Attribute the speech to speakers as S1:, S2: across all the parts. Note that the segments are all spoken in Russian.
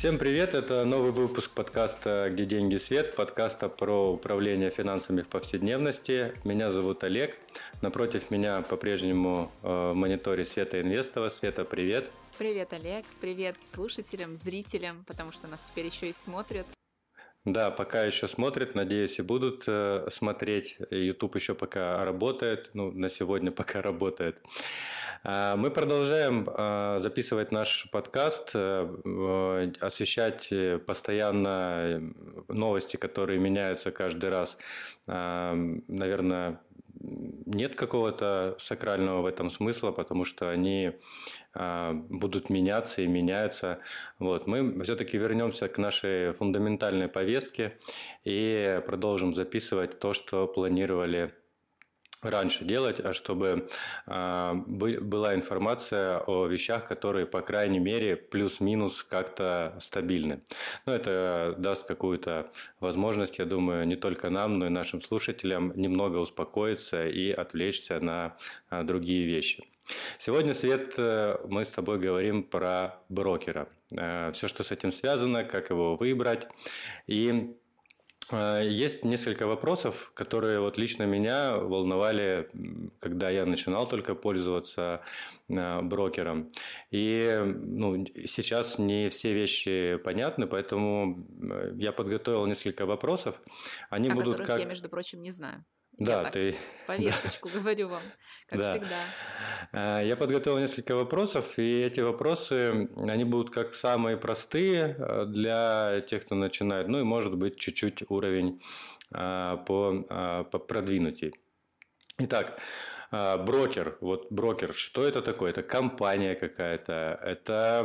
S1: Всем привет! Это новый выпуск подкаста «Где деньги свет», подкаста про управление финансами в повседневности. Меня зовут Олег. Напротив меня по-прежнему э, в мониторе Света Инвестова. Света, привет!
S2: Привет, Олег! Привет слушателям, зрителям, потому что нас теперь еще и смотрят.
S1: Да, пока еще смотрят, надеюсь, и будут э, смотреть. YouTube еще пока работает, ну, на сегодня пока работает. Э, мы продолжаем э, записывать наш подкаст, э, освещать постоянно новости, которые меняются каждый раз. Э, наверное, нет какого-то сакрального в этом смысла, потому что они а, будут меняться и меняются. Вот. Мы все-таки вернемся к нашей фундаментальной повестке и продолжим записывать то, что планировали раньше делать, а чтобы э, была информация о вещах, которые, по крайней мере, плюс-минус как-то стабильны. Но это даст какую-то возможность, я думаю, не только нам, но и нашим слушателям немного успокоиться и отвлечься на э, другие вещи. Сегодня, Свет, э, мы с тобой говорим про брокера. Э, Все, что с этим связано, как его выбрать. И есть несколько вопросов, которые вот лично меня волновали, когда я начинал только пользоваться э, брокером. И ну, сейчас не все вещи понятны, поэтому я подготовил несколько вопросов.
S2: Они О будут как... я, между прочим, не знаю.
S1: Да, Я ты...
S2: повесточку говорю вам, как да. всегда.
S1: А, я подготовил несколько вопросов, и эти вопросы, они будут как самые простые а, для тех, кто начинает, ну и может быть чуть-чуть уровень а, по, по продвинутей. Итак, брокер, вот брокер, что это такое? Это компания какая-то, это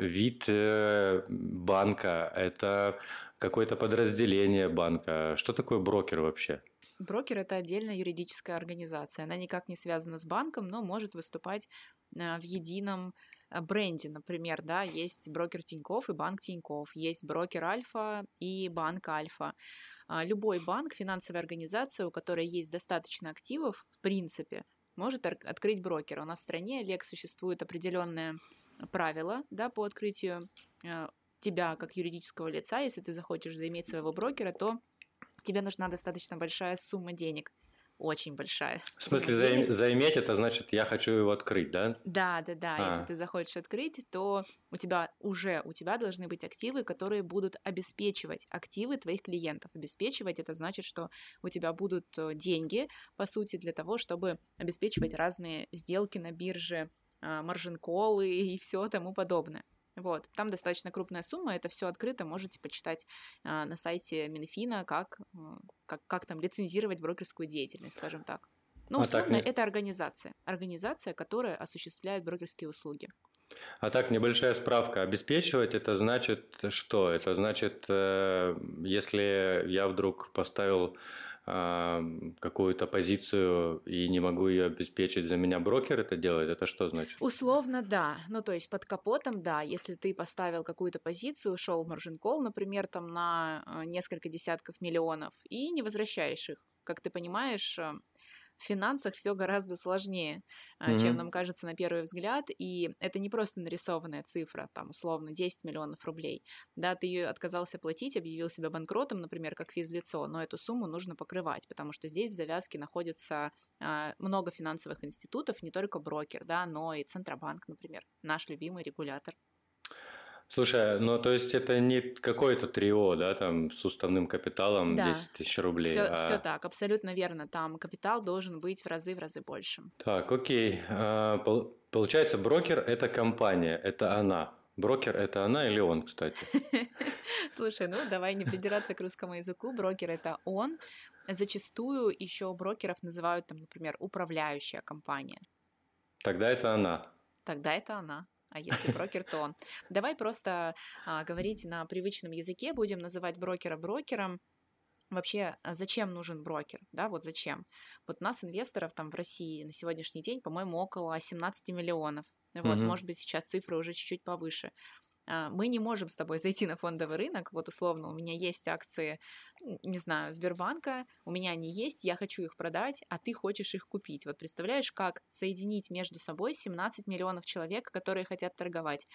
S1: вид э, банка, это какое-то подразделение банка. Что такое брокер вообще?
S2: Брокер – это отдельная юридическая организация. Она никак не связана с банком, но может выступать э, в едином э, бренде. Например, да, есть брокер Тиньков и банк Тиньков, есть брокер Альфа и банк Альфа. А, любой банк, финансовая организация, у которой есть достаточно активов, в принципе, может открыть брокера. У нас в стране, Олег, существует определенное правило да, по открытию тебя как юридического лица. Если ты захочешь заиметь своего брокера, то тебе нужна достаточно большая сумма денег. Очень большая.
S1: В смысле, заим, заиметь это значит, я хочу его открыть, да?
S2: Да, да, да. А. Если ты захочешь открыть, то у тебя уже у тебя должны быть активы, которые будут обеспечивать активы твоих клиентов. Обеспечивать это значит, что у тебя будут э, деньги, по сути, для того, чтобы обеспечивать разные сделки на бирже, а, маржин-колы и все тому подобное. Вот, там достаточно крупная сумма, это все открыто, можете почитать э, на сайте Минфина, как, э, как, как там лицензировать брокерскую деятельность, скажем так. Ну, а условно, так... это организация. Организация, которая осуществляет брокерские услуги.
S1: А так, небольшая справка. Обеспечивать это значит что? Это значит, э, если я вдруг поставил какую-то позицию и не могу ее обеспечить, за меня брокер это делает, это что значит?
S2: Условно, да. Ну, то есть под капотом, да, если ты поставил какую-то позицию, ушел margin call, например, там на э, несколько десятков миллионов и не возвращаешь их. Как ты понимаешь, э, в финансах все гораздо сложнее, mm-hmm. чем нам кажется на первый взгляд, и это не просто нарисованная цифра, там, условно, 10 миллионов рублей. Да, ты ее отказался платить, объявил себя банкротом, например, как физлицо, но эту сумму нужно покрывать, потому что здесь в завязке находится а, много финансовых институтов, не только брокер, да, но и Центробанк, например, наш любимый регулятор.
S1: Слушай, ну то есть это не какое-то трио, да, там с уставным капиталом да. 10 тысяч рублей.
S2: Все, а... все так, абсолютно верно. Там капитал должен быть в разы в разы больше.
S1: Так, окей. А, получается, брокер это компания, это она. Брокер это она или он, кстати?
S2: Слушай, ну давай не придираться к русскому языку. Брокер это он. Зачастую еще брокеров называют, там, например, управляющая компания.
S1: Тогда это она.
S2: Тогда это она а если брокер, то он. Давай просто а, говорить на привычном языке, будем называть брокера брокером. Вообще, а зачем нужен брокер? Да, вот зачем? Вот нас, инвесторов, там в России на сегодняшний день, по-моему, около 17 миллионов. Вот, угу. может быть, сейчас цифры уже чуть-чуть повыше. А, мы не можем с тобой зайти на фондовый рынок, вот условно, у меня есть акции, не знаю, Сбербанка, у меня они есть, я хочу их продать, а ты хочешь их купить. Вот представляешь, как соединить между собой 17 миллионов человек, которые хотят торговать?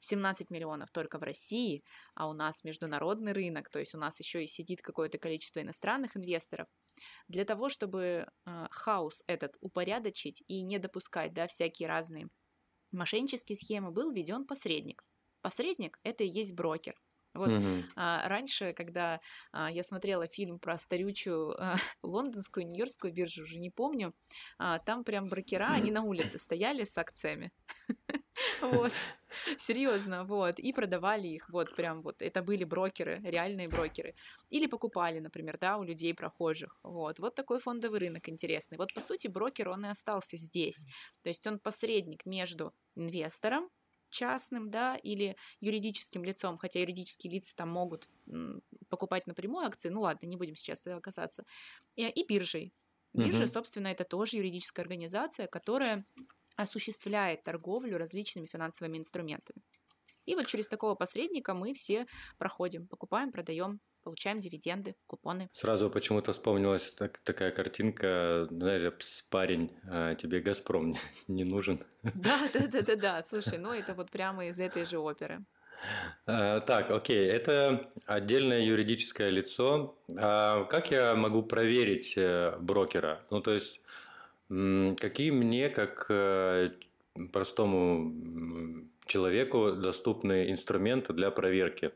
S2: 17 миллионов только в России, а у нас международный рынок, то есть у нас еще и сидит какое-то количество иностранных инвесторов. Для того, чтобы э, хаос этот упорядочить и не допускать да, всякие разные мошеннические схемы, был введен посредник. Посредник – это и есть брокер. Вот угу. а, раньше, когда а, я смотрела фильм про старючую а, лондонскую, нью-йоркскую биржу, уже не помню, а, там прям брокера, они на улице стояли с акциями. Вот, серьезно, вот, и продавали их, вот, прям вот, это были брокеры, реальные брокеры. Или покупали, например, да, у людей прохожих, вот. Вот такой фондовый рынок интересный. Вот, по сути, брокер, он и остался здесь. То есть он посредник между инвестором, частным, да, или юридическим лицом, хотя юридические лица там могут покупать напрямую акции, ну ладно, не будем сейчас этого касаться, и, и биржей. Биржа, угу. собственно, это тоже юридическая организация, которая осуществляет торговлю различными финансовыми инструментами. И вот через такого посредника мы все проходим, покупаем, продаем, получаем дивиденды, купоны.
S1: Сразу почему-то вспомнилась так, такая картинка, знаешь, парень, а тебе Газпром не нужен.
S2: Да, да, да, да, да. Слушай, ну это вот прямо из этой же оперы.
S1: А, так, окей, это отдельное юридическое лицо. А как я могу проверить э, брокера? Ну, то есть, какие мне, как э, простому человеку, доступны инструменты для проверки?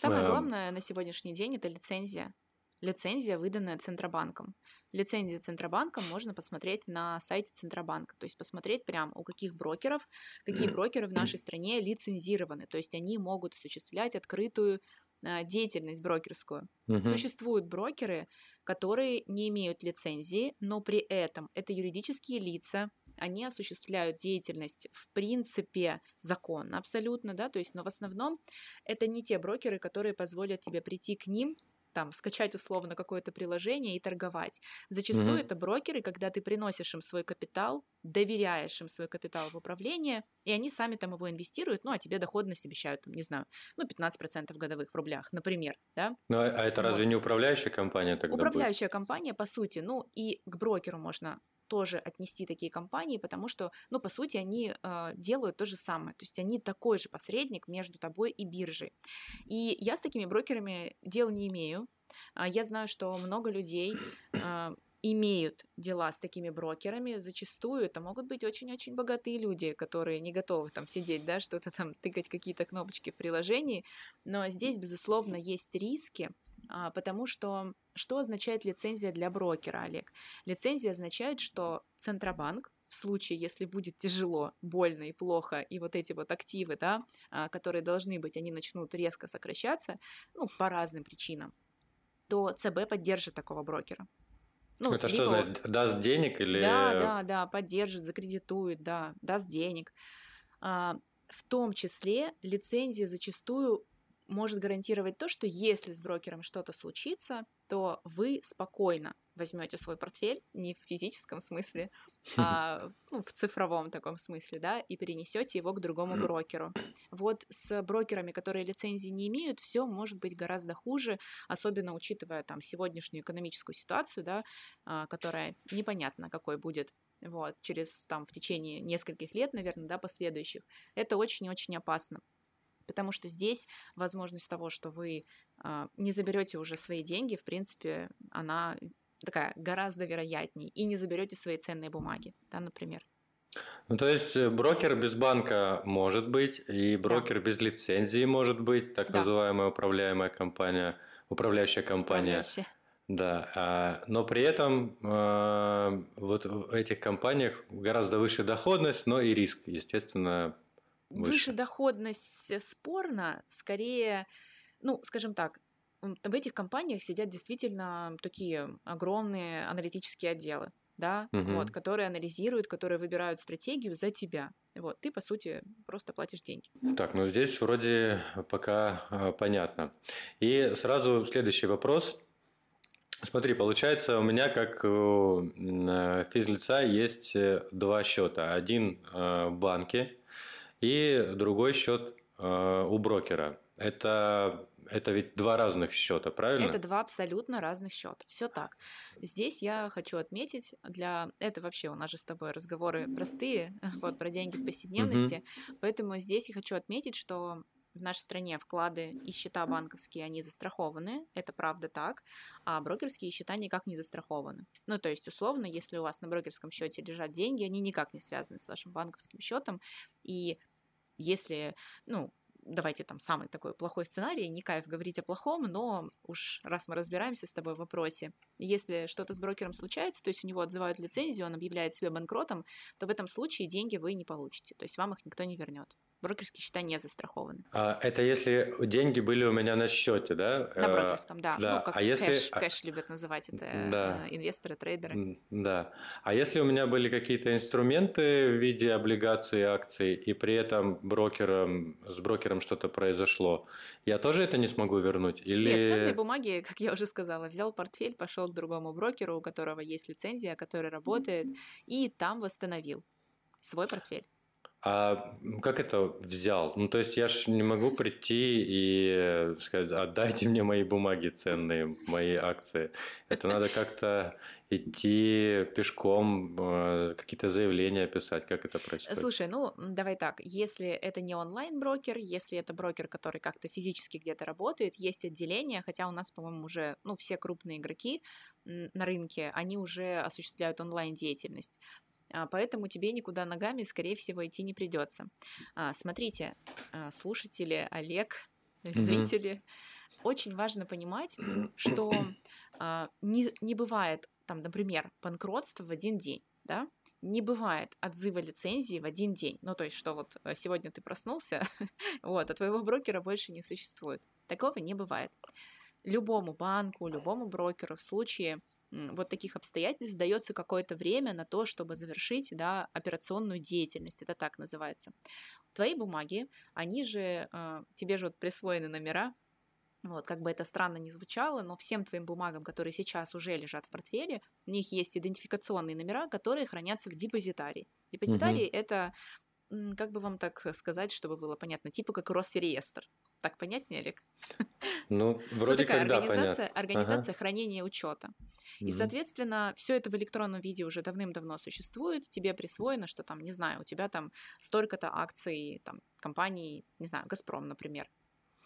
S2: Самое главное на сегодняшний день это лицензия. Лицензия, выданная Центробанком. Лицензию Центробанком можно посмотреть на сайте Центробанка, то есть посмотреть прямо у каких брокеров, какие брокеры в нашей стране лицензированы, то есть они могут осуществлять открытую а, деятельность брокерскую. Угу. Существуют брокеры, которые не имеют лицензии, но при этом это юридические лица, они осуществляют деятельность в принципе законно абсолютно, да, то есть, но в основном это не те брокеры, которые позволят тебе прийти к ним там скачать условно какое-то приложение и торговать. Зачастую mm-hmm. это брокеры, когда ты приносишь им свой капитал, доверяешь им свой капитал в управление, и они сами там его инвестируют, ну, а тебе доходность обещают, там, не знаю, ну, 15% годовых в рублях, например, да?
S1: Ну, а это вот. разве не управляющая компания тогда
S2: Управляющая будет? компания, по сути, ну, и к брокеру можно тоже отнести такие компании, потому что, ну, по сути, они э, делают то же самое. То есть они такой же посредник между тобой и биржей. И я с такими брокерами дел не имею. А я знаю, что много людей э, имеют дела с такими брокерами, зачастую это могут быть очень-очень богатые люди, которые не готовы там сидеть, да, что-то там тыкать какие-то кнопочки в приложении, но здесь, безусловно, есть риски, а, потому что что означает лицензия для брокера, Олег? Лицензия означает, что Центробанк в случае, если будет тяжело, больно и плохо, и вот эти вот активы, да, а, которые должны быть, они начнут резко сокращаться, ну, по разным причинам, то ЦБ поддержит такого брокера.
S1: Ну, Это что значит? Даст денег или...
S2: Да, да, да, поддержит, закредитует, да, даст денег. А, в том числе лицензия зачастую может гарантировать то, что если с брокером что-то случится, то вы спокойно возьмете свой портфель, не в физическом смысле, а ну, в цифровом таком смысле, да, и перенесете его к другому брокеру. Вот с брокерами, которые лицензии не имеют, все может быть гораздо хуже, особенно учитывая там сегодняшнюю экономическую ситуацию, да, а, которая непонятно какой будет вот, через там в течение нескольких лет, наверное, да, последующих. Это очень-очень опасно потому что здесь возможность того, что вы э, не заберете уже свои деньги, в принципе, она такая гораздо вероятнее, и не заберете свои ценные бумаги, да, например.
S1: Ну, то есть э, брокер без банка может быть, и брокер да. без лицензии может быть, так да. называемая управляемая компания, управляющая компания. Управляющая. Да, а, но при этом э, вот в этих компаниях гораздо выше доходность, но и риск, естественно,
S2: Выше. Выше доходность э, спорно, скорее, ну, скажем так, в этих компаниях сидят действительно такие огромные аналитические отделы, да, угу. вот, которые анализируют, которые выбирают стратегию за тебя. Вот, ты, по сути, просто платишь деньги.
S1: Так, ну здесь вроде пока э, понятно. И сразу следующий вопрос. Смотри, получается, у меня как у э, физлица есть э, два счета. Один в банке, и другой счет э, у брокера. это, это ведь два разных счета, правильно?
S2: Это два абсолютно разных счета. Все так. Здесь я хочу отметить, для это вообще у нас же с тобой разговоры простые, вот про деньги в повседневности, mm-hmm. поэтому здесь я хочу отметить, что в нашей стране вклады и счета банковские, они застрахованы, это правда так, а брокерские счета никак не застрахованы. Ну, то есть, условно, если у вас на брокерском счете лежат деньги, они никак не связаны с вашим банковским счетом, и если, ну, давайте там самый такой плохой сценарий, не кайф говорить о плохом, но уж раз мы разбираемся с тобой в вопросе, если что-то с брокером случается, то есть у него отзывают лицензию, он объявляет себя банкротом, то в этом случае деньги вы не получите, то есть вам их никто не вернет брокерские счета не застрахованы.
S1: А, это если деньги были у меня на счете, да?
S2: На э, брокерском, да. да. Ну, как а если... кэш, кэш любят называть это да. Э, инвесторы, трейдеры.
S1: Да. А если у меня были какие-то инструменты в виде облигаций, акций, и при этом брокером, с брокером что-то произошло, я тоже это не смогу вернуть? Или...
S2: Нет, ценные бумаги, как я уже сказала, взял портфель, пошел к другому брокеру, у которого есть лицензия, который работает, и там восстановил свой портфель.
S1: А как это взял? Ну, то есть я же не могу прийти и сказать, отдайте мне мои бумаги ценные, мои акции. Это надо как-то идти пешком, э, какие-то заявления писать, как это происходит?
S2: Слушай, ну, давай так, если это не онлайн-брокер, если это брокер, который как-то физически где-то работает, есть отделение, хотя у нас, по-моему, уже, ну, все крупные игроки на рынке, они уже осуществляют онлайн-деятельность. А, поэтому тебе никуда ногами, скорее всего, идти не придется. А, смотрите, а, слушатели, Олег, зрители, mm-hmm. очень важно понимать, что не, не бывает, там, например, банкротства в один день, да, не бывает отзыва лицензии в один день. Ну, то есть, что вот э, сегодня ты проснулся, вот, а твоего брокера больше не существует. Такого не бывает. Любому банку, любому брокеру в случае вот таких обстоятельств дается какое-то время на то, чтобы завершить да, операционную деятельность, это так называется. Твои бумаги, они же, э, тебе же вот присвоены номера, вот, как бы это странно ни звучало, но всем твоим бумагам, которые сейчас уже лежат в портфеле, у них есть идентификационные номера, которые хранятся в депозитарии. Депозитарий угу. это, как бы вам так сказать, чтобы было понятно, типа как Росреестр. Так понятнее, Олег?
S1: Ну, вроде ну, такая как,
S2: организация, да, организация ага. хранения учета. И, соответственно, все это в электронном виде уже давным-давно существует. Тебе присвоено, что там, не знаю, у тебя там столько-то акций там, компании, не знаю, Газпром, например.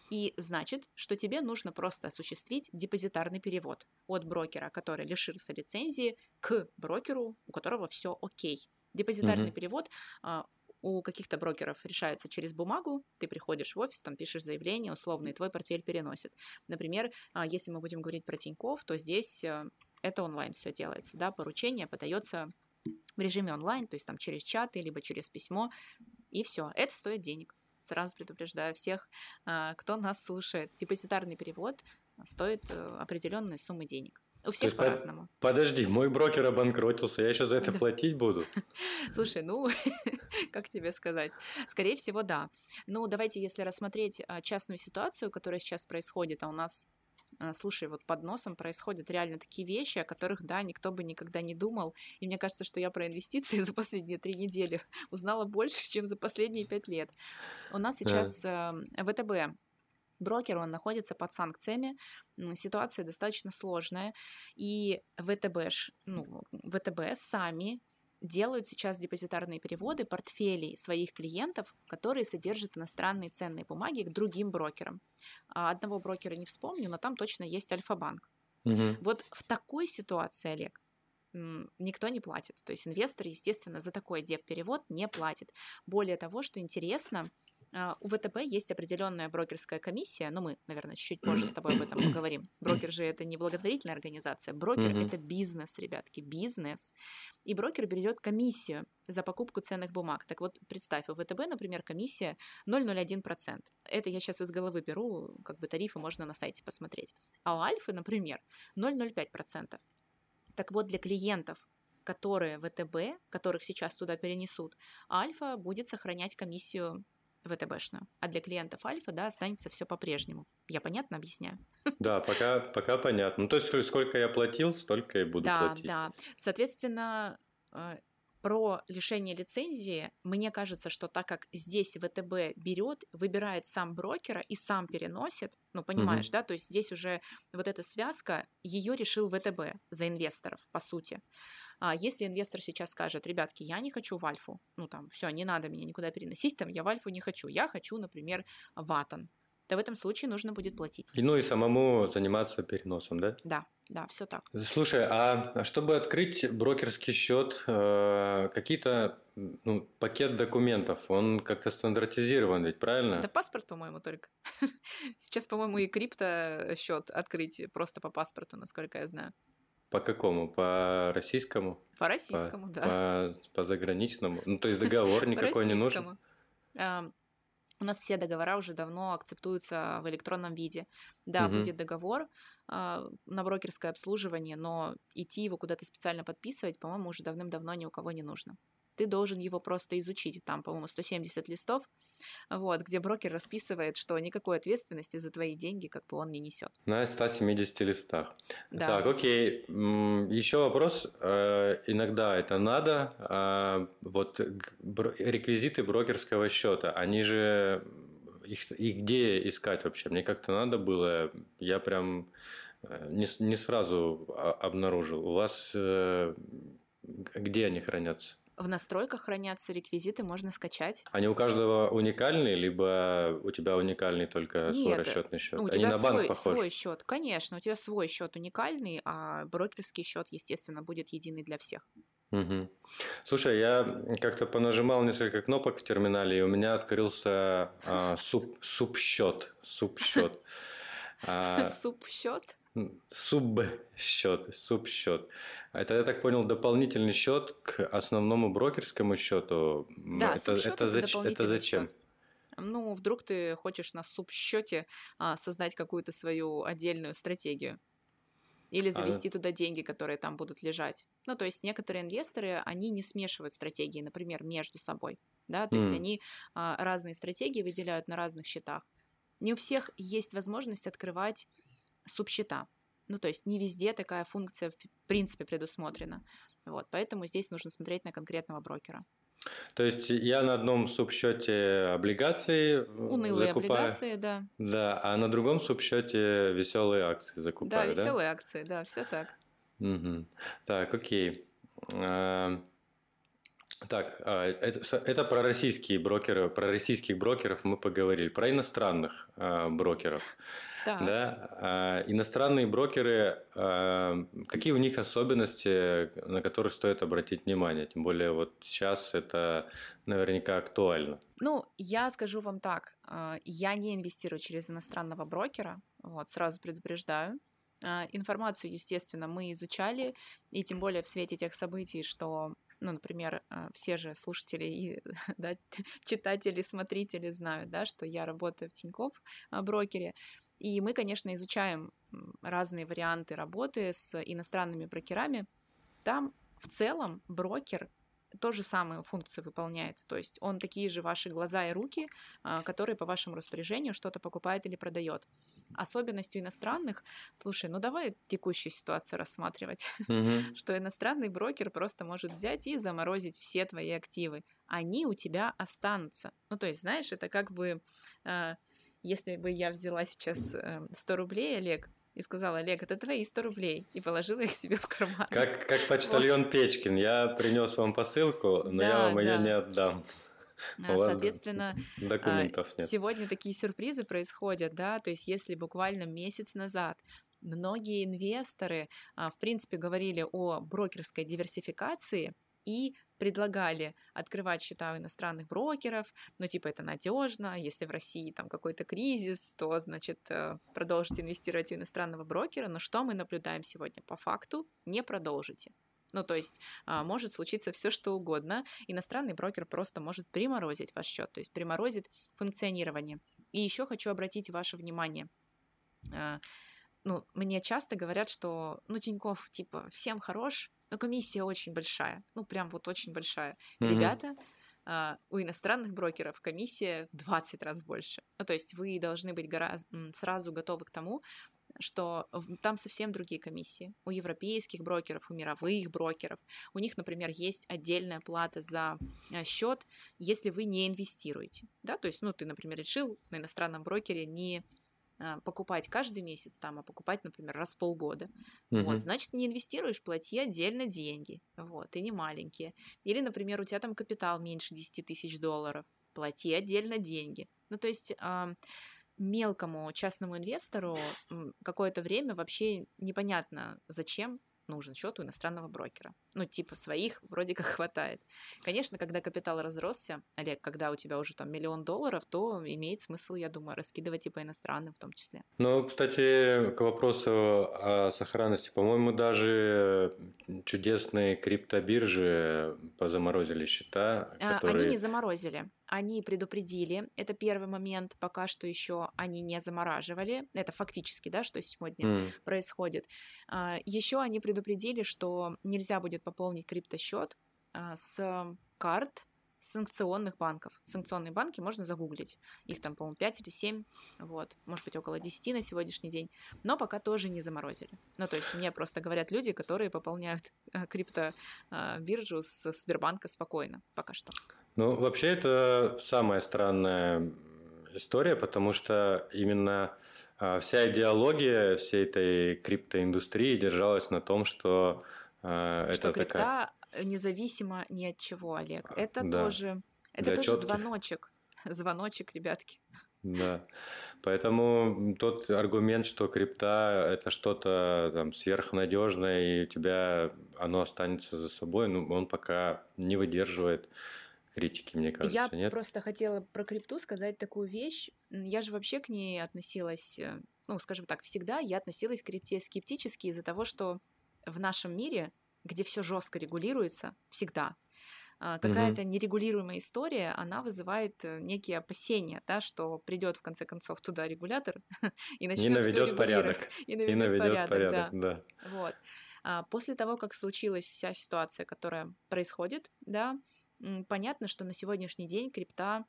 S2: И значит, что тебе нужно просто осуществить депозитарный перевод от брокера, который лишился лицензии, к брокеру, у которого все окей. Депозитарный угу. перевод а, у каких-то брокеров решается через бумагу, ты приходишь в офис, там пишешь заявление, условно, и твой портфель переносит. Например, а, если мы будем говорить про Тинькофф, то здесь э, это онлайн все делается, да, поручение подается в режиме онлайн, то есть там через чаты, либо через письмо, и все. Это стоит денег. Сразу предупреждаю всех, а, кто нас слушает. Депозитарный перевод стоит э, определенной суммы денег. У всех по-разному.
S1: Подожди, мой брокер обанкротился, я сейчас за это платить буду?
S2: Слушай, ну, как тебе сказать? Скорее всего, да. Ну, давайте, если рассмотреть а, частную ситуацию, которая сейчас происходит, а у нас а, слушай, вот под носом происходят реально такие вещи, о которых, да, никто бы никогда не думал. И мне кажется, что я про инвестиции за последние три недели узнала больше, чем за последние пять лет. У нас сейчас э, ВТБ брокер, он находится под санкциями, ситуация достаточно сложная, и ВТБ, ну, ВТБ сами делают сейчас депозитарные переводы портфелей своих клиентов, которые содержат иностранные ценные бумаги к другим брокерам. А одного брокера не вспомню, но там точно есть Альфа-банк. Угу. Вот в такой ситуации, Олег, никто не платит. То есть инвестор, естественно, за такой деп-перевод не платит. Более того, что интересно, у ВТБ есть определенная брокерская комиссия, но мы, наверное, чуть-чуть позже с тобой об этом поговорим. Брокер же это не благотворительная организация, брокер это бизнес, ребятки, бизнес. И брокер берет комиссию за покупку ценных бумаг. Так вот, представь, у ВТБ, например, комиссия 0,01%. Это я сейчас из головы беру, как бы тарифы можно на сайте посмотреть. А у Альфы, например, 0,05%. Так вот, для клиентов, которые ВТБ, которых сейчас туда перенесут, Альфа будет сохранять комиссию ВТБшную, а для клиентов Альфа, да, останется все по-прежнему. Я понятно объясняю?
S1: Да, пока, пока понятно. Ну, то есть, сколько я платил, столько и буду
S2: да,
S1: платить.
S2: Да, да. Соответственно, э, про лишение лицензии, мне кажется, что так как здесь ВТБ берет, выбирает сам брокера и сам переносит, ну, понимаешь, угу. да, то есть здесь уже вот эта связка, ее решил ВТБ за инвесторов, по сути. А если инвестор сейчас скажет, ребятки, я не хочу в Альфу, ну, там, все, не надо меня никуда переносить, там, я в Альфу не хочу, я хочу, например, в Атон, то в этом случае нужно будет платить.
S1: И, ну и самому заниматься переносом, да?
S2: Да, да, все так.
S1: Слушай, а чтобы открыть брокерский счет, э, какие-то ну, пакет документов, он как-то стандартизирован, ведь правильно?
S2: Да паспорт, по-моему, только. Сейчас, по-моему, и крипто счет открыть просто по паспорту, насколько я знаю.
S1: По какому? По российскому?
S2: По российскому,
S1: по,
S2: да.
S1: По, по заграничному? Ну, то есть договор никакой не нужен?
S2: У нас все договора уже давно акцептуются в электронном виде. Да, угу. будет договор э, на брокерское обслуживание, но идти его куда-то специально подписывать, по-моему, уже давным-давно ни у кого не нужно ты должен его просто изучить. Там, по-моему, 170 листов, вот, где брокер расписывает, что никакой ответственности за твои деньги как бы он не несет.
S1: На 170 листах.
S2: Да.
S1: Так, окей. Еще вопрос. Э, иногда это надо. А, вот реквизиты брокерского счета, они же их, их где искать вообще? Мне как-то надо было, я прям э, не, не сразу обнаружил. У вас э, где они хранятся?
S2: В настройках хранятся реквизиты, можно скачать.
S1: Они у каждого уникальные, либо у тебя уникальный только Нет, свой расчетный счет?
S2: Ну, у Они на банк свой, похожи? свой счет, конечно, у тебя свой счет уникальный, а брокерский счет, естественно, будет единый для всех.
S1: Угу. Слушай, я как-то понажимал несколько кнопок в терминале, и у меня открылся а, суп, суп-счет. Суп-счет.
S2: А, суп-счет?
S1: Суб-счет, суб-счет. Это, я так понял, дополнительный счет к основному брокерскому счету.
S2: Да, это, это, это, зач,
S1: это зачем? Счет.
S2: Ну, вдруг ты хочешь на суб-счете а, создать какую-то свою отдельную стратегию. Или а, завести а, туда деньги, которые там будут лежать. Ну, то есть некоторые инвесторы, они не смешивают стратегии, например, между собой. Да, то mm. есть они а, разные стратегии выделяют на разных счетах. Не у всех есть возможность открывать субсчета. Ну, то есть не везде такая функция в принципе предусмотрена. Вот, поэтому здесь нужно смотреть на конкретного брокера.
S1: То есть я на одном субсчете облигации
S2: Унылые закупаю, облигации, да.
S1: Да, а на другом субсчете веселые акции закупаю,
S2: да? веселые да? акции, да, все так.
S1: Угу. Так, окей. А, так, а, это, это про российские брокеры, про российских брокеров мы поговорили, про иностранных а, брокеров.
S2: Так.
S1: Да? А, иностранные брокеры, а, какие у них особенности, на которых стоит обратить внимание? Тем более вот сейчас это наверняка актуально.
S2: Ну, я скажу вам так, а, я не инвестирую через иностранного брокера, вот, сразу предупреждаю. Информацию, естественно, мы изучали, и тем более в свете тех событий, что ну, например, все же слушатели и да, читатели, смотрители знают, да, что я работаю в Тинькофф брокере, и мы, конечно, изучаем разные варианты работы с иностранными брокерами. Там в целом брокер то же самую функцию выполняет. То есть он такие же ваши глаза и руки, а, которые по вашему распоряжению что-то покупает или продает. Особенностью иностранных, слушай, ну давай текущую ситуацию рассматривать, mm-hmm. что иностранный брокер просто может взять и заморозить все твои активы. Они у тебя останутся. Ну то есть, знаешь, это как бы а, если бы я взяла сейчас 100 эм, рублей, Олег, и сказала, Олег, это твои 100 рублей, и положила их себе в карман.
S1: Как, как почтальон вот. Печкин, я принес вам посылку, но да, я вам да. ее не отдам.
S2: А, соответственно, документов нет. сегодня такие сюрпризы происходят, да, то есть если буквально месяц назад многие инвесторы, а, в принципе, говорили о брокерской диверсификации, и предлагали открывать счета у иностранных брокеров, ну, типа, это надежно, если в России там какой-то кризис, то, значит, э, продолжите инвестировать у иностранного брокера, но что мы наблюдаем сегодня? По факту не продолжите. Ну, то есть а, может случиться все, что угодно. Иностранный брокер просто может приморозить ваш счет, то есть приморозит функционирование. И еще хочу обратить ваше внимание а, ну, мне часто говорят, что, ну, Тиньков, типа, всем хорош, но комиссия очень большая, ну прям вот очень большая. Mm-hmm. Ребята, Uh, у иностранных брокеров комиссия в 20 раз больше. Ну, то есть вы должны быть гораздо, сразу готовы к тому, что там совсем другие комиссии. У европейских брокеров, у мировых брокеров. У них, например, есть отдельная плата за э, счет, если вы не инвестируете. Да? То есть, ну, ты, например, решил на иностранном брокере не покупать каждый месяц там, а покупать, например, раз в полгода. Угу. Вот, значит, не инвестируешь, плати отдельно деньги. Вот, и не маленькие. Или, например, у тебя там капитал меньше 10 тысяч долларов. Плати отдельно деньги. Ну, то есть мелкому частному инвестору какое-то время вообще непонятно, зачем нужен счет у иностранного брокера. Ну, типа своих вроде как хватает. Конечно, когда капитал разросся, Олег, когда у тебя уже там миллион долларов, то имеет смысл, я думаю, раскидывать типа иностранным в том числе.
S1: Ну, кстати, к вопросу о сохранности, по-моему, даже чудесные криптобиржи позаморозили счета.
S2: А, которые... Они не заморозили они предупредили, это первый момент, пока что еще они не замораживали, это фактически, да, что сегодня mm. происходит. А, еще они предупредили, что нельзя будет пополнить криптосчет а, с карт санкционных банков. Санкционные банки можно загуглить. Их там, по-моему, 5 или 7, вот, может быть, около 10 на сегодняшний день, но пока тоже не заморозили. Ну, то есть мне просто говорят люди, которые пополняют э, криптобиржу с Сбербанка спокойно пока что.
S1: Ну, вообще, это самая странная история, потому что именно а, вся идеология всей этой криптоиндустрии держалась на том, что,
S2: а, что это крипта такая... независимо ни от чего, Олег. Это да. тоже, это Для тоже четких. звоночек. Звоночек, ребятки.
S1: Да. Поэтому тот аргумент, что крипта это что-то там сверхнадежное, и у тебя оно останется за собой, ну, он пока не выдерживает критики, мне кажется,
S2: Я
S1: нет?
S2: просто хотела про крипту сказать такую вещь. Я же вообще к ней относилась, э, ну, скажем так, всегда я относилась к крипте скептически из-за того, что в нашем мире, где все жестко регулируется, всегда, а, какая-то угу. нерегулируемая история, она вызывает э, некие опасения, да, что придет в конце концов туда регулятор и начнет и
S1: наведет порядок. И наведет, и наведет порядок, порядок да. да.
S2: Вот. А после того, как случилась вся ситуация, которая происходит, да, понятно, что на сегодняшний день крипта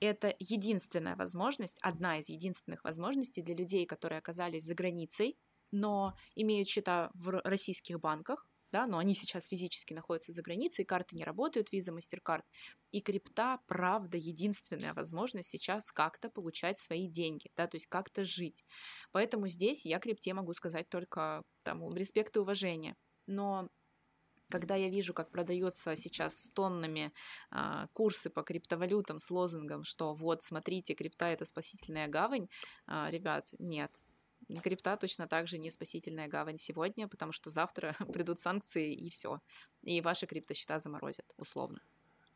S2: это единственная возможность, одна из единственных возможностей для людей, которые оказались за границей, но имеют счета в российских банках, да, но они сейчас физически находятся за границей, карты не работают, виза, мастер-карт. И крипта, правда, единственная возможность сейчас как-то получать свои деньги, да, то есть как-то жить. Поэтому здесь я крипте могу сказать только тому респект и уважение. Но когда я вижу, как продается сейчас с тоннами а, курсы по криптовалютам с лозунгом, что вот, смотрите, крипта это спасительная гавань, а, ребят, нет. Крипта точно так же не спасительная гавань сегодня, потому что завтра придут санкции и все. И ваши криптосчета заморозят, условно.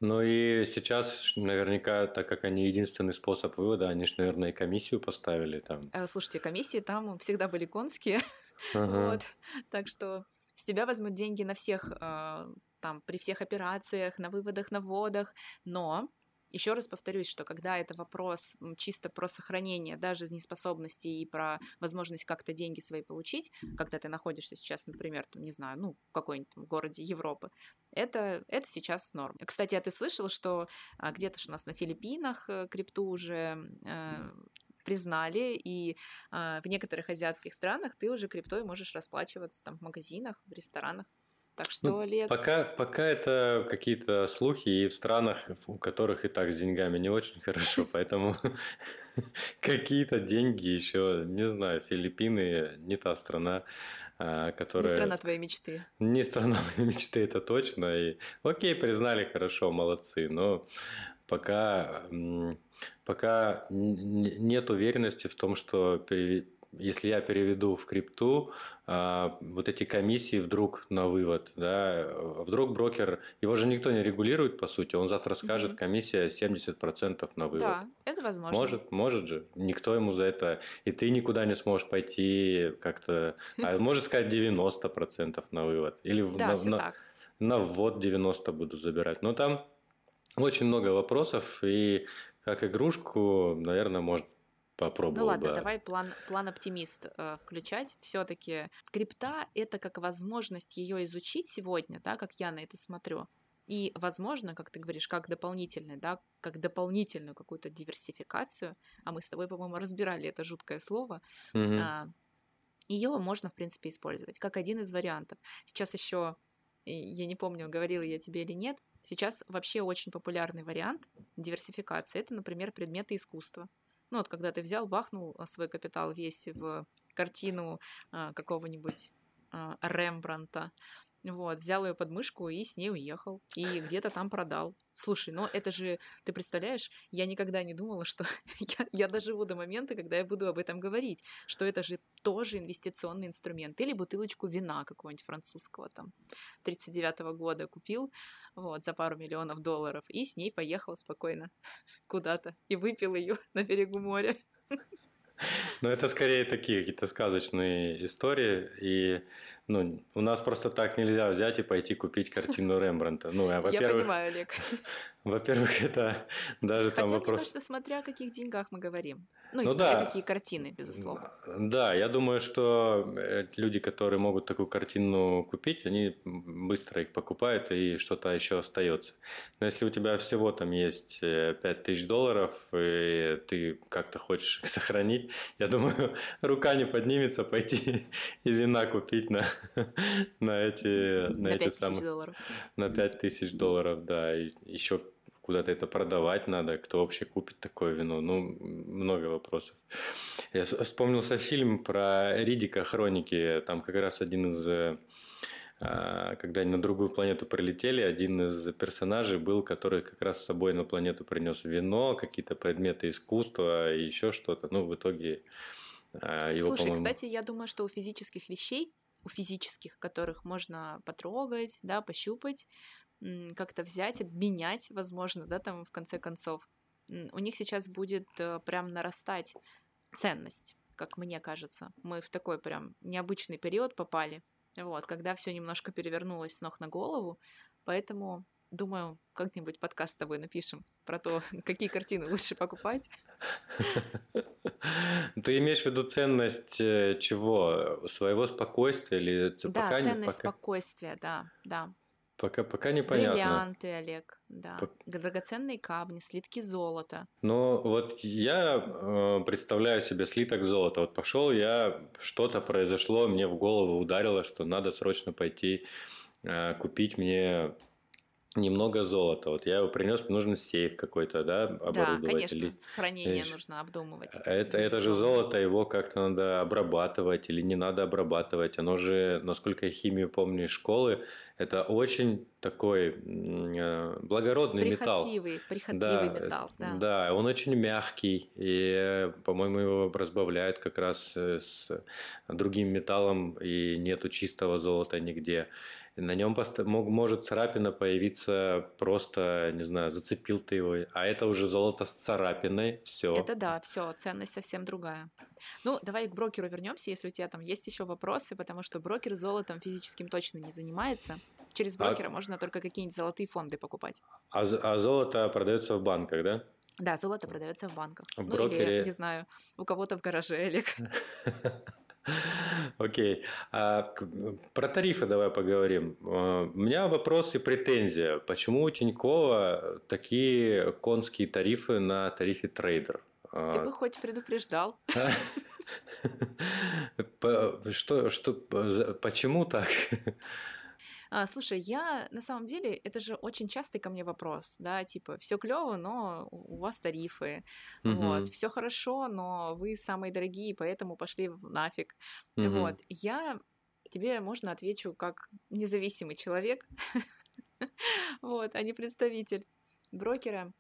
S1: Ну и сейчас наверняка, так как они единственный способ вывода, они же, наверное, и комиссию поставили там.
S2: Э, слушайте, комиссии там всегда были конские, ага. вот, так что с тебя возьмут деньги на всех, э, там, при всех операциях, на выводах, на вводах, но еще раз повторюсь, что когда это вопрос чисто про сохранение да, жизнеспособности и про возможность как-то деньги свои получить, когда ты находишься сейчас, например, там, не знаю, ну, в какой-нибудь городе Европы, это, это сейчас норм. Кстати, а ты слышал, что а, где-то ж у нас на Филиппинах э, крипту уже э, признали, и э, в некоторых азиатских странах ты уже криптой можешь расплачиваться там в магазинах, в ресторанах. Так что, ну, Олег...
S1: Пока, пока это какие-то слухи и в странах, у которых и так с деньгами не очень хорошо, поэтому какие-то деньги еще, не знаю, Филиппины не та страна, а, которая...
S2: Не страна твоей мечты.
S1: Не страна моей мечты, это точно. И окей, признали, хорошо, молодцы, но пока пока нет уверенности в том, что если я переведу в крипту, а, вот эти комиссии вдруг на вывод, да, вдруг брокер, его же никто не регулирует, по сути, он завтра скажет, комиссия 70% на вывод.
S2: Да, это возможно.
S1: Может, может же, никто ему за это, и ты никуда не сможешь пойти как-то, а может сказать 90% на вывод, или да, на, на, на ввод 90 буду забирать, но там очень много вопросов, и как игрушку, наверное, может попробовал
S2: Ну ладно,
S1: бы.
S2: давай план, план оптимист э, включать. Все-таки крипта это как возможность ее изучить сегодня, да, как я на это смотрю. И, возможно, как ты говоришь, как дополнительный, да, как дополнительную какую-то диверсификацию, а мы с тобой, по-моему, разбирали это жуткое слово, угу. а, ее можно, в принципе, использовать как один из вариантов. Сейчас еще, я не помню, говорила я тебе или нет, сейчас вообще очень популярный вариант диверсификации. Это, например, предметы искусства. Ну вот, когда ты взял, бахнул а, свой капитал весь в картину а, какого-нибудь а, Рембранта, вот, взял ее под мышку и с ней уехал. И где-то там продал. Слушай, ну это же, ты представляешь, я никогда не думала, что я, я доживу до момента, когда я буду об этом говорить, что это же тоже инвестиционный инструмент. Или бутылочку вина какого-нибудь французского там 39-го года купил, вот, за пару миллионов долларов, и с ней поехал спокойно куда-то и выпил ее на берегу моря.
S1: Ну, это скорее такие какие-то сказочные истории, и ну, у нас просто так нельзя взять и пойти купить картину Рембранта. Ну, а,
S2: во-первых... Я понимаю, Олег.
S1: Во-первых, это даже
S2: Хотя
S1: там вопрос...
S2: Хотя, смотря о каких деньгах мы говорим. Ну, и ну, смотря да. какие картины, безусловно.
S1: Да, я думаю, что э, люди, которые могут такую картину купить, они быстро их покупают, и что-то еще остается. Но если у тебя всего там есть 5000 э, долларов, и ты как-то хочешь их сохранить, я думаю, рука не поднимется пойти и вина купить на, на эти...
S2: На, на эти самые, долларов.
S1: На 5000 долларов, да. И еще куда-то это продавать надо, кто вообще купит такое вино, ну, много вопросов. Я вспомнился фильм про Ридика «Хроники», там как раз один из а, когда они на другую планету прилетели, один из персонажей был, который как раз с собой на планету принес вино, какие-то предметы искусства и еще что-то. Ну, в итоге а, его,
S2: Слушай, кстати, я думаю, что у физических вещей, у физических, которых можно потрогать, да, пощупать, как-то взять, обменять, возможно, да, там в конце концов. У них сейчас будет э, прям нарастать ценность, как мне кажется. Мы в такой прям необычный период попали, вот, когда все немножко перевернулось с ног на голову, поэтому думаю, как-нибудь подкаст с тобой напишем про то, какие картины лучше покупать.
S1: Ты имеешь в виду ценность э, чего? Своего спокойствия или
S2: Да, ценность спокойствия, да, да.
S1: Пока, пока непонятно.
S2: Бриллианты, Олег, да. По... Драгоценные камни, слитки золота.
S1: Ну, вот я э, представляю себе слиток золота. Вот пошел я, что-то произошло, мне в голову ударило, что надо срочно пойти э, купить мне немного золота. Вот я его принес, нужно сейф какой-то, да, оборудовать.
S2: Да, конечно, или... хранение нужно обдумывать.
S1: Это, это же золото, его как-то надо обрабатывать или не надо обрабатывать. Оно же, насколько я химию помню из школы, это очень такой э, благородный
S2: прихотливый,
S1: металл.
S2: Прихотливый да, металл, да.
S1: Да, он очень мягкий, и, по-моему, его разбавляют как раз э, с другим металлом, и нету чистого золота нигде. На нем мог, может царапина появиться просто, не знаю, зацепил ты его, а это уже золото с царапиной, все.
S2: Это да, все, ценность совсем другая. Ну, давай к брокеру вернемся, если у тебя там есть еще вопросы, потому что брокер золотом физическим точно не занимается. Через а брокера а... можно только какие-нибудь золотые фонды покупать.
S1: А, а золото продается в банках, да?
S2: Да, золото продается в банках. В ну или, не знаю, у кого-то в гараже, Олег.
S1: Окей. А про тарифы давай поговорим. А, у меня вопрос и претензия. Почему у Тинькова такие конские тарифы на тарифе трейдер?
S2: А, Ты бы хоть предупреждал.
S1: Что, что, почему так?
S2: А, слушай, я на самом деле, это же очень частый ко мне вопрос, да, типа, все клево, но у вас тарифы, угу. вот, все хорошо, но вы самые дорогие, поэтому пошли нафиг, угу. вот. Я тебе можно отвечу как независимый человек, вот, а не представитель брокера.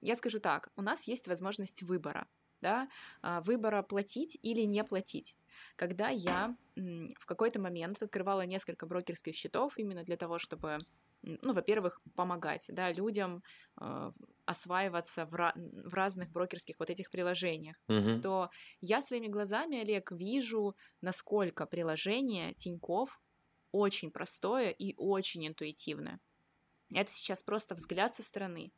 S2: Я скажу так, у нас есть возможность выбора, да, а, выбора платить или не платить когда я в какой-то момент открывала несколько брокерских счетов именно для того, чтобы ну, во-первых, помогать да, людям э, осваиваться в, ra- в разных брокерских вот этих приложениях,
S1: угу.
S2: то я своими глазами, Олег, вижу, насколько приложение Тиньков очень простое и очень интуитивное. Это сейчас просто взгляд со стороны.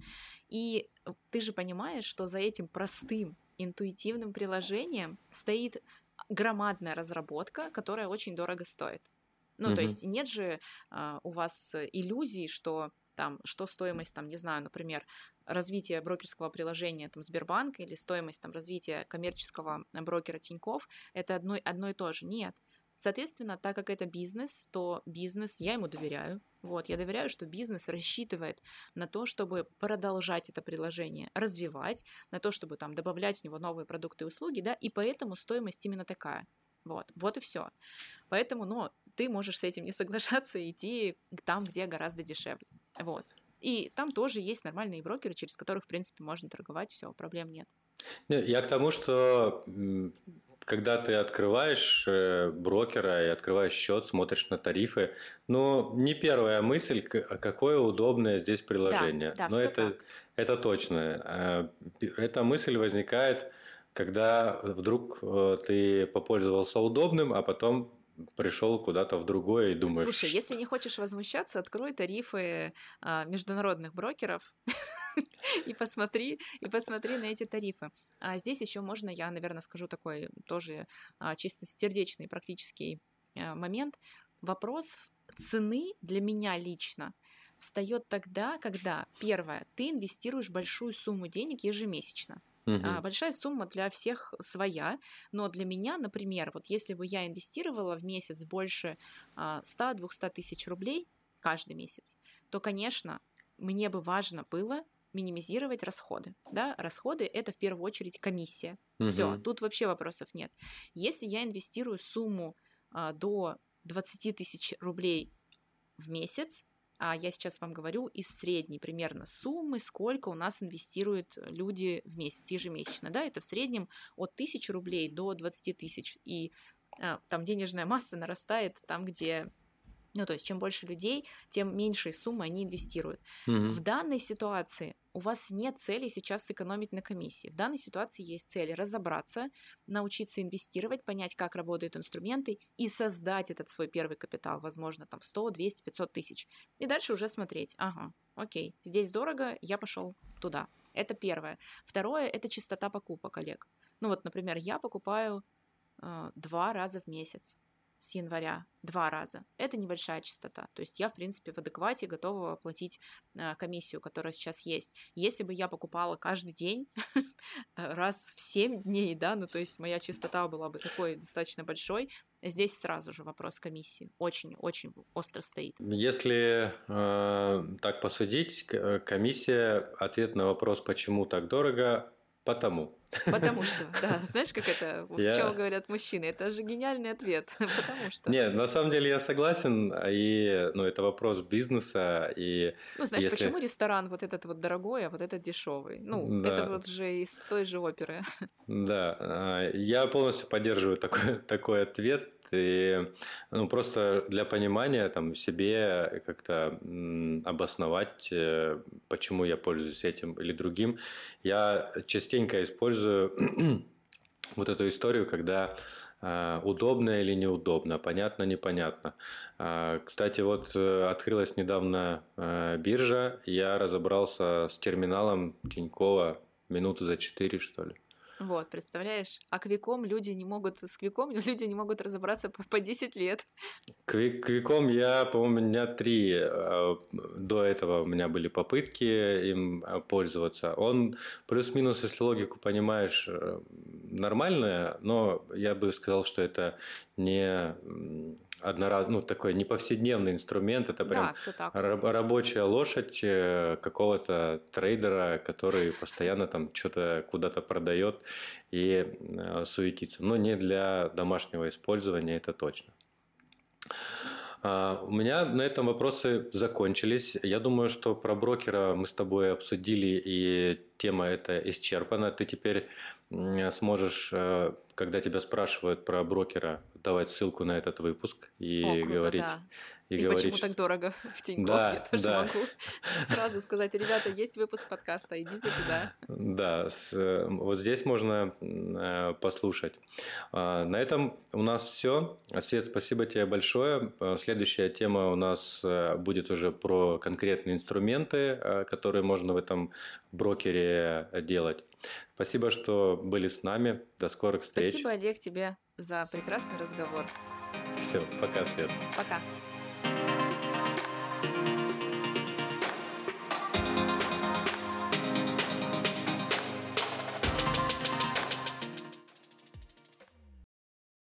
S2: И ты же понимаешь, что за этим простым интуитивным приложением стоит громадная разработка, которая очень дорого стоит. Ну, mm-hmm. то есть нет же а, у вас иллюзий, что там, что стоимость, там, не знаю, например, развития брокерского приложения там, Сбербанка или стоимость там, развития коммерческого брокера Тиньков, это одно, одно и то же. Нет. Соответственно, так как это бизнес, то бизнес, я ему доверяю. Вот, я доверяю, что бизнес рассчитывает на то, чтобы продолжать это приложение, развивать, на то, чтобы там добавлять в него новые продукты и услуги, да, и поэтому стоимость именно такая. Вот, вот и все. Поэтому, ну, ты можешь с этим не соглашаться и идти там, где гораздо дешевле. Вот. И там тоже есть нормальные брокеры, через которых, в принципе, можно торговать, все, проблем нет.
S1: Я к тому, что когда ты открываешь э, брокера и открываешь счет, смотришь на тарифы, ну, не первая мысль, а какое удобное здесь приложение.
S2: Да, да,
S1: Но это,
S2: так.
S1: это точно. Э, эта мысль возникает, когда вдруг э, ты попользовался удобным, а потом пришел куда-то в другое и думаешь...
S2: Слушай, если не хочешь возмущаться, открой тарифы а, международных брокеров и посмотри, и посмотри на эти тарифы. А здесь еще можно, я, наверное, скажу такой тоже а, чисто сердечный практический а, момент. Вопрос цены для меня лично встает тогда, когда, первое, ты инвестируешь большую сумму денег ежемесячно. Угу. Большая сумма для всех своя, но для меня, например, вот если бы я инвестировала в месяц больше 100-200 тысяч рублей каждый месяц, то, конечно, мне бы важно было минимизировать расходы. Да? Расходы это в первую очередь комиссия. Угу. Все, тут вообще вопросов нет. Если я инвестирую сумму а, до 20 тысяч рублей в месяц, а я сейчас вам говорю из средней примерно суммы, сколько у нас инвестируют люди в месяц ежемесячно. Да, это в среднем от 1000 рублей до 20 тысяч. И а, там денежная масса нарастает там, где ну, то есть, чем больше людей, тем меньшие суммы они инвестируют. Угу. В данной ситуации у вас нет цели сейчас сэкономить на комиссии. В данной ситуации есть цель разобраться, научиться инвестировать, понять, как работают инструменты и создать этот свой первый капитал, возможно, там в 100, 200, 500 тысяч. И дальше уже смотреть, ага, окей, здесь дорого, я пошел туда. Это первое. Второе – это частота покупок, Олег. Ну вот, например, я покупаю э, два раза в месяц с января два раза. Это небольшая частота. То есть я, в принципе, в адеквате готова оплатить э, комиссию, которая сейчас есть. Если бы я покупала каждый день, раз в 7 дней, да, ну то есть моя частота была бы такой достаточно большой, здесь сразу же вопрос комиссии очень-очень остро стоит.
S1: Если э, так посудить, э, комиссия, ответ на вопрос, почему так дорого, потому.
S2: Потому что, да, знаешь, как это, в я... чем говорят мужчины, это же гениальный ответ, потому что.
S1: Нет, на самом деле я согласен, и, ну, это вопрос бизнеса, и...
S2: Ну, знаешь, если... почему ресторан вот этот вот дорогой, а вот этот дешевый? Ну, да. это вот же из той же оперы.
S1: Да, а, я полностью поддерживаю такой, такой ответ, и ну, просто для понимания там себе как-то обосновать, э, почему я пользуюсь этим или другим, я частенько использую вот эту историю, когда а, удобно или неудобно, понятно, непонятно. А, кстати, вот э, открылась недавно э, биржа, я разобрался с терминалом Тинькова минуты за 4, что ли.
S2: Вот, представляешь? А квиком люди не могут, с квиком люди не могут разобраться по, по 10 лет.
S1: Квик, квиком я, по-моему, дня три а, до этого у меня были попытки им а, пользоваться. Он плюс-минус, если логику понимаешь, э, нормальная, но я бы сказал, что это не однораз, ну, такой неповседневный инструмент, это прям
S2: да,
S1: рабочая лошадь э, какого-то трейдера, который постоянно там что-то куда-то продает и э, суетится. Но не для домашнего использования, это точно. А, у меня на этом вопросы закончились. Я думаю, что про брокера мы с тобой обсудили, и тема эта исчерпана. Ты теперь сможешь, э, когда тебя спрашивают про брокера, давать ссылку на этот выпуск и О, круто, говорить,
S2: да. И, и говорить, почему так дорого в Тинькофф, да, я тоже да. могу сразу сказать, ребята, есть выпуск подкаста, идите туда.
S1: Да, с, вот здесь можно э, послушать. А, на этом у нас все. Свет, спасибо тебе большое. А, следующая тема у нас э, будет уже про конкретные инструменты, э, которые можно в этом брокере делать. Спасибо, что были с нами. До скорых встреч.
S2: Спасибо, Олег, тебе за прекрасный разговор.
S1: Все, пока, Свет.
S2: Пока.